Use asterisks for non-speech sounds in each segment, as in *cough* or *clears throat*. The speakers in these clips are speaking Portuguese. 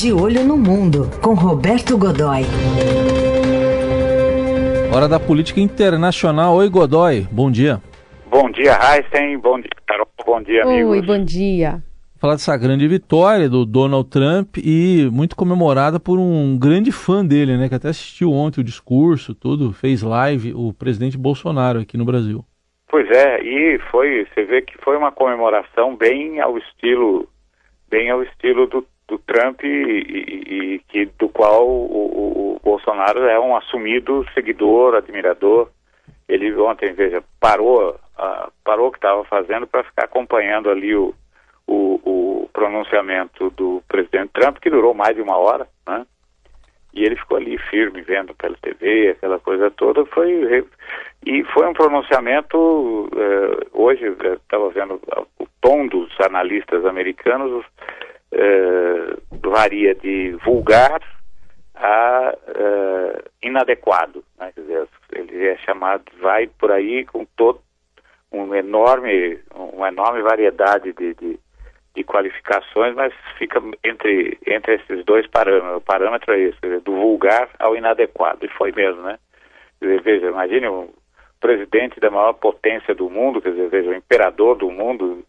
De Olho no Mundo, com Roberto Godoy. Hora da política internacional. Oi, Godoy. Bom dia. Bom dia, Heisen. Bom dia, Carol. Bom dia, amigos. Oi, bom dia. Falar dessa grande vitória do Donald Trump e muito comemorada por um grande fã dele, né? Que até assistiu ontem o discurso, tudo, fez live, o presidente Bolsonaro aqui no Brasil. Pois é, e foi, você vê que foi uma comemoração bem ao estilo, bem ao estilo do, do Trump e, e, e que do qual o, o, Bolsonaro é um assumido seguidor, admirador. Ele ontem, veja, parou, uh, parou o que estava fazendo para ficar acompanhando ali o, o, o pronunciamento do presidente Trump, que durou mais de uma hora, né? E ele ficou ali firme, vendo pela TV, aquela coisa toda. Foi e foi um pronunciamento. Eh, hoje estava vendo o tom dos analistas americanos eh, varia de vulgar a eh, inadequado. Né? Dizer, ele é chamado, vai por aí com todo um enorme, uma enorme variedade de, de de qualificações, mas fica entre, entre esses dois parâmetros. O parâmetro é esse, dizer, do vulgar ao inadequado. E foi mesmo, né? Dizer, veja, imagine um presidente da maior potência do mundo, quer dizer, veja, o imperador do mundo,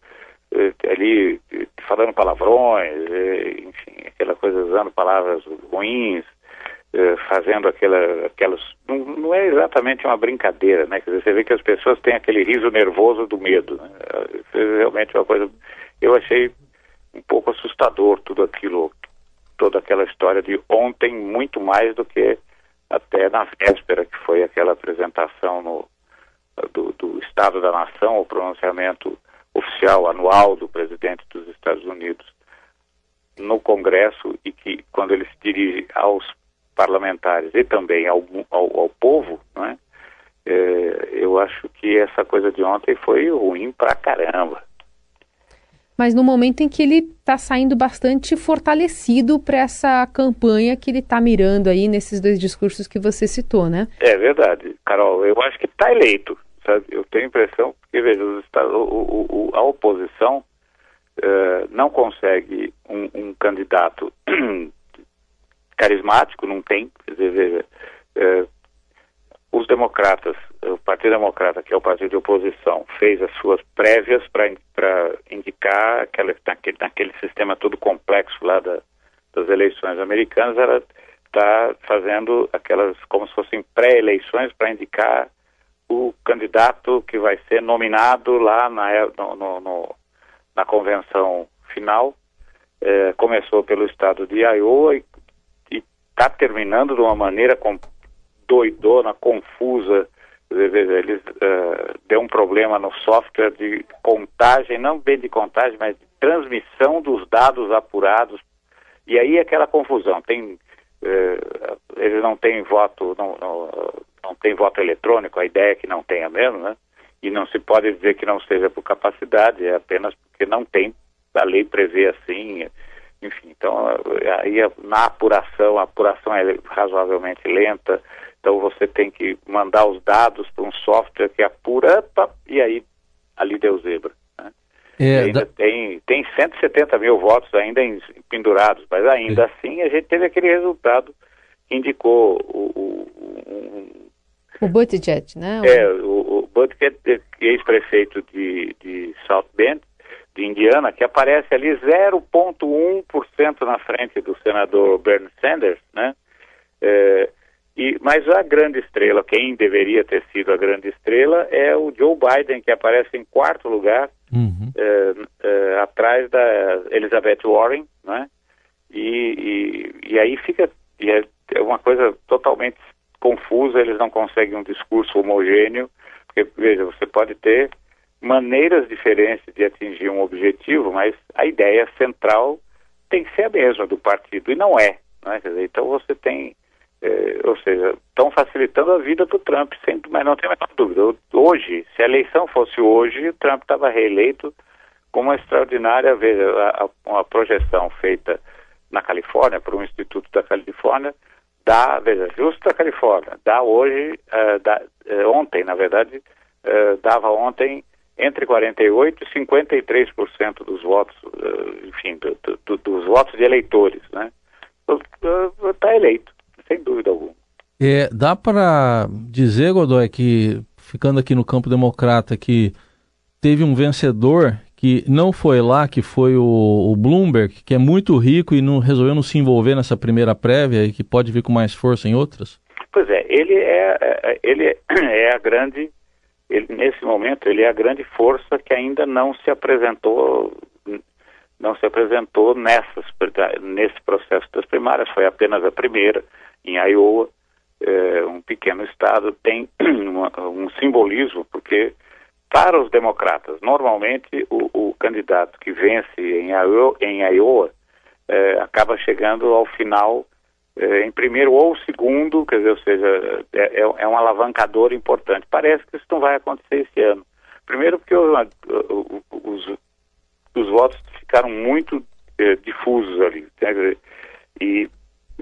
ali falando palavrões, eh, enfim, aquela coisa, usando palavras ruins, eh, fazendo aquela, aquelas. Não, não, é exatamente uma brincadeira, né? Quer dizer, você vê que as pessoas têm aquele riso nervoso do medo. Né? É realmente uma coisa eu achei um pouco assustador tudo aquilo, toda aquela história de ontem, muito mais do que até na véspera, que foi aquela apresentação no, do, do Estado da Nação, o pronunciamento oficial anual do presidente dos Estados Unidos no Congresso e que quando ele se dirige aos parlamentares e também ao, ao, ao povo, né, é, eu acho que essa coisa de ontem foi ruim pra caramba mas no momento em que ele está saindo bastante fortalecido para essa campanha que ele está mirando aí nesses dois discursos que você citou, né? É verdade, Carol. Eu acho que está eleito, sabe? Eu tenho a impressão que, veja, o, o, a oposição uh, não consegue um, um candidato *clears throat* carismático, não tem, quer dizer, veja, uh, os democratas, o Partido Democrata, que é o partido de oposição, fez as suas prévias para indicar aquela, naquele, naquele sistema todo complexo lá da, das eleições americanas, ela está fazendo aquelas como se fossem pré-eleições para indicar o candidato que vai ser nominado lá na, no, no, no, na convenção final. É, começou pelo estado de Iowa e está terminando de uma maneira com, doidona, confusa. Eles uh, deu um problema no software de contagem, não bem de contagem, mas de transmissão dos dados apurados. E aí aquela confusão. Tem, eles não têm voto, não, não, não tem voto eletrônico, a ideia é que não tenha mesmo, né? E não se pode dizer que não seja por capacidade, é apenas porque não tem. A lei prevê assim, enfim. Então, aí na apuração, a apuração é razoavelmente lenta então você tem que mandar os dados para um software que apura e aí ali deu zebra. É, ainda da... tem, tem 170 mil votos ainda em, pendurados, mas ainda é. assim a gente teve aquele resultado que indicou o, o, o Buttigieg, né? É, o, o Buttigieg, ex-prefeito de, de South Bend, de Indiana, que aparece ali 0,1% na frente do senador Bernie Sanders, né? É, e, mas a grande estrela, quem deveria ter sido a grande estrela, é o Joe Biden, que aparece em quarto lugar, uhum. é, é, atrás da Elizabeth Warren, né? E, e, e aí fica e é, é uma coisa totalmente confusa, eles não conseguem um discurso homogêneo, porque, veja, você pode ter maneiras diferentes de atingir um objetivo, mas a ideia central tem que ser a mesma do partido, e não é. Né? Dizer, então você tem é, ou seja, estão facilitando a vida do Trump, sempre, mas não tem mais dúvida. Hoje, se a eleição fosse hoje, o Trump estava reeleito com uma extraordinária, veja, a, uma projeção feita na Califórnia, por um instituto da Califórnia, dá, veja, justo da Califórnia, dá hoje, uh, dá, uh, ontem, na verdade, uh, dava ontem entre 48% e 53% dos votos, enfim, do, do, dos votos de eleitores, né? está eleito, sem dúvida alguma. É, dá para dizer, Godoy, que ficando aqui no campo democrata, que teve um vencedor que não foi lá, que foi o, o, Bloomberg, que é muito rico e não resolveu não se envolver nessa primeira prévia e que pode vir com mais força em outras? Pois é, ele é, é ele *clears throat* é a grande, ele, nesse momento, ele é a grande força que ainda não se apresentou não se apresentou nessas, nesse processo das primárias, foi apenas a primeira, em Iowa, é, um pequeno estado, tem *clears throat* uma, um simbolismo, porque para os democratas, normalmente o, o candidato que vence em Iowa, em Iowa é, acaba chegando ao final é, em primeiro ou segundo, quer dizer, ou seja, é, é, é um alavancador importante. Parece que isso não vai acontecer esse ano. Primeiro porque os, os, os votos ficaram muito difusos ali. Né? E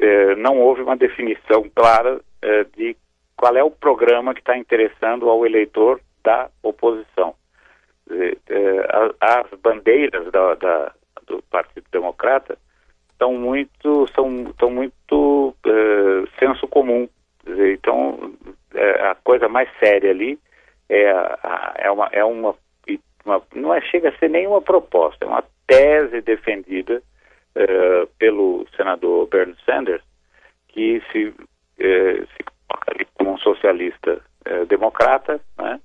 é, não houve uma definição clara é, de qual é o programa que está interessando ao eleitor da oposição. as bandeiras da, da, do Partido Democrata estão muito são, estão muito senso comum. Então, a coisa mais séria ali é, é, uma, é uma, uma, não é, chega a ser nenhuma proposta, é uma tese defendida uh, pelo senador Bernie Sanders, que se, uh, se como um socialista uh, democrata, né?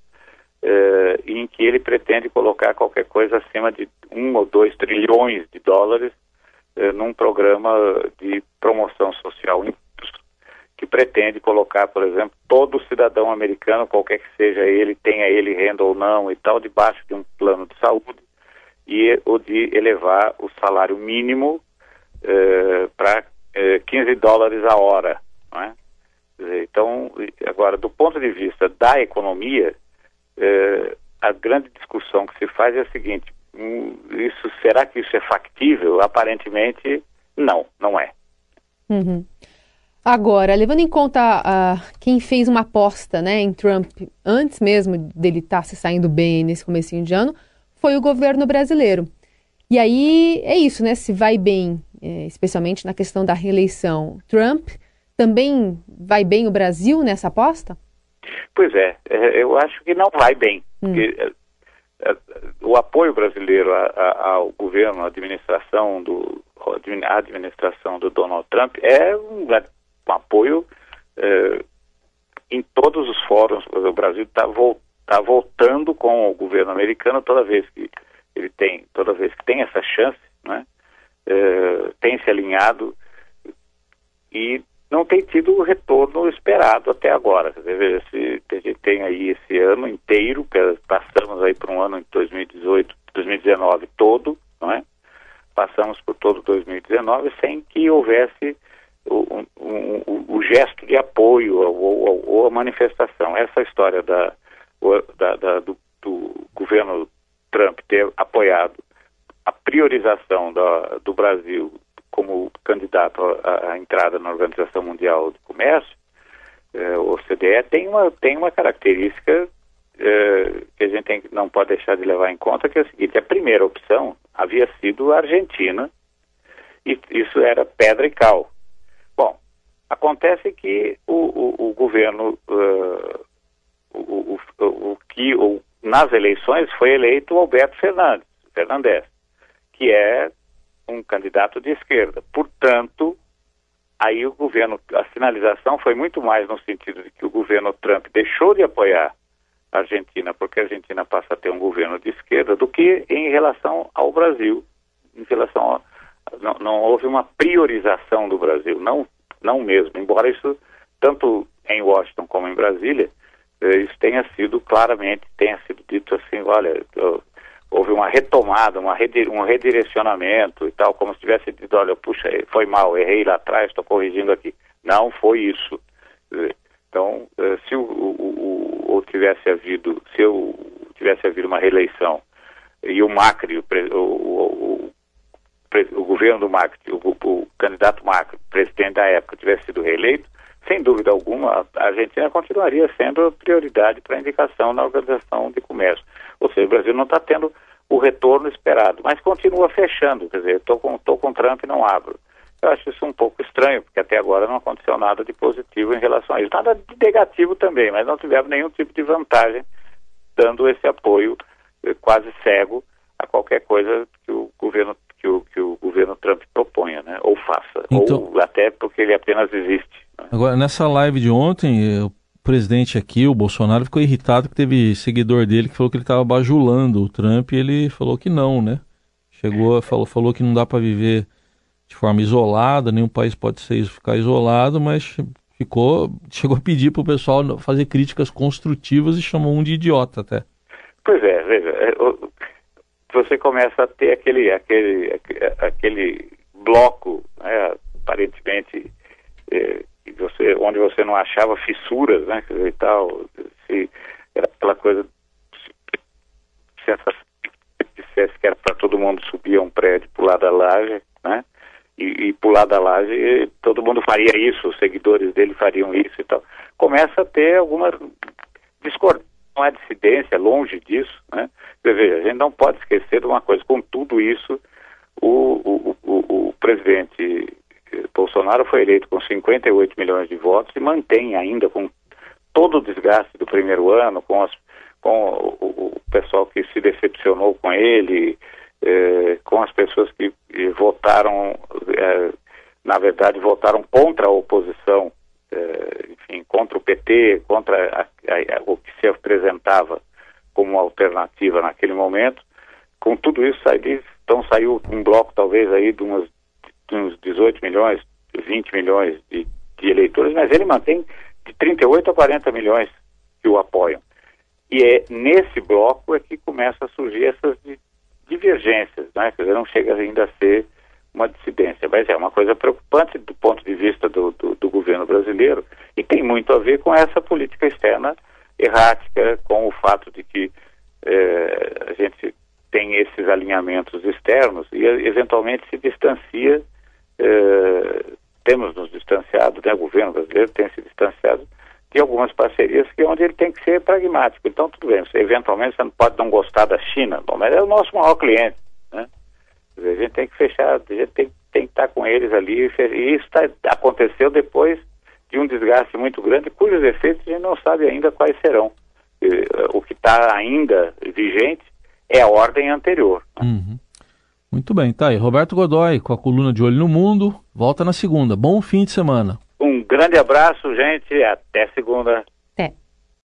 em que ele pretende colocar qualquer coisa acima de um ou dois trilhões de dólares num programa de promoção social que pretende colocar, por exemplo, todo cidadão americano, qualquer que seja ele, tenha ele renda ou não e tal, debaixo de um plano de saúde e o de elevar o salário mínimo eh, para eh, 15 dólares a hora. É? Então, agora, do ponto de vista da economia, eh, a grande discussão que se faz é a seguinte: hum, isso será que isso é factível? Aparentemente, não, não é. Uhum. Agora, levando em conta uh, quem fez uma aposta né, em Trump antes mesmo dele estar tá se saindo bem nesse comecinho de ano, foi o governo brasileiro. E aí é isso, né? Se vai bem, é, especialmente na questão da reeleição, Trump também vai bem o Brasil nessa aposta? Pois é, é eu acho que não vai bem. Hum. Porque, é, o apoio brasileiro a, a, ao governo, à administração do, à administração do Donald Trump é um, um apoio é, em todos os fóruns. O Brasil está voltando está voltando com o governo americano toda vez que ele tem, toda vez que tem essa chance, né, é, tem se alinhado e não tem tido o retorno esperado até agora. Veja, se a gente tem aí esse ano inteiro, passamos aí por um ano em 2018, 2019 todo, não é? Passamos por todo 2019 sem que houvesse o, o, o, gesto de apoio ou, ou, a manifestação. Essa história da da, da, do, do, governo Trump ter apoiado priorização da, do Brasil como candidato à, à, entrada na Organização Mundial de Comércio, eh, o OCDE, tem uma, tem uma característica eh, que a gente tem, não pode deixar de levar em conta, que é seguinte, a primeira opção havia sido a Argentina, e isso era pedra e cal. Bom, acontece que o, o, o governo uh, o, o, que nas eleições foi eleito o Alberto Fernandes, Fernandes, que é um candidato de esquerda. Portanto, aí o governo, a sinalização foi muito mais no sentido de que o governo Trump deixou de apoiar a Argentina, porque a Argentina passa a ter um governo de esquerda, do que em relação ao Brasil, em relação a, não, não houve uma priorização do Brasil, não, não mesmo, embora isso tanto em Washington como em Brasília eh, isso tenha sido claramente, tenha sido dito assim, olha, houve uma retomada, uma um redirecionamento e tal, como se tivesse dito, olha, puxa, foi mal, errei lá atrás, estou corrigindo aqui. Não foi isso. Então, eh, se o, o, o, tivesse havido, se eu tivesse havido uma reeleição e o Macri, o, o, o governo do Macri, o, candidato Macri, presidente da época, tivesse sido reeleito, sem dúvida alguma, a Argentina continuaria sendo prioridade para indicação na Organização de Comércio. Ou seja, o Brasil não está tendo o retorno esperado, mas continua fechando. Quer dizer, estou com, tô com Trump e não abro. Eu acho isso um pouco estranho, porque até agora não aconteceu nada de positivo em relação a isso. Nada de negativo também, mas não tivemos nenhum tipo de vantagem dando esse apoio eh, quase cego a qualquer coisa que o governo que o, que o governo Trump proponha, né? Ou faça, então, ou até porque ele apenas existe. Né? Agora nessa live de ontem, o presidente aqui, o Bolsonaro, ficou irritado que teve seguidor dele que falou que ele estava bajulando o Trump e ele falou que não, né? Chegou, falou, falou que não dá para viver de forma isolada, nenhum país pode ser, ficar isolado, mas ficou, chegou a pedir para o pessoal fazer críticas construtivas e chamou um de idiota até. Pois é, veja, é, você começa a ter aquele, aquele, aquele bloco, né, aparentemente, é, você, onde você não achava fissuras, né, e tal, se, era aquela coisa, se dissesse que era para todo mundo subir a um prédio, pular da laje, né, e, e, pular da laje, todo mundo faria isso, os seguidores dele fariam isso e tal. Começa a ter alguma discordância, não há dissidência, longe disso, né? Você veja, a gente não pode esquecer de uma coisa, com tudo isso, o, o, o, o presidente Bolsonaro foi eleito com 58 milhões de votos e mantém ainda com todo o desgaste do primeiro ano, com, as, com o, o pessoal que se decepcionou com ele, eh, com as pessoas que eh, votaram, eh, na verdade, votaram contra a oposição, enfim, contra o PT, contra a, a, a, o que se apresentava como alternativa naquele momento. Com tudo isso, então saiu um bloco talvez aí de, umas, de uns 18 milhões, 20 milhões de, de eleitores, mas ele mantém de 38 a 40 milhões que o apoiam. E é nesse bloco é que começa a surgir essas divergências, né? Quer dizer, não chega ainda a ser uma dissidência, mas é uma coisa preocupante do ponto de vista do, do, do governo brasileiro e tem muito a ver com essa política externa errática, com o fato de que eh, a gente tem esses alinhamentos externos e eventualmente se distancia, eh, temos nos distanciado, né, o governo brasileiro tem se distanciado de algumas parcerias que é onde ele tem que ser pragmático. Então, tudo bem, você, eventualmente você não pode não gostar da China, bom, mas é o nosso maior cliente, né? a gente tem que fechar, a gente tem, tem que estar com eles ali, e isso tá, aconteceu depois de um desgaste muito grande, cujos efeitos a gente não sabe ainda quais serão. O que está ainda vigente é a ordem anterior. Uhum. Muito bem, tá aí. Roberto Godoy, com a coluna de Olho no Mundo, volta na segunda. Bom fim de semana. Um grande abraço, gente. Até segunda.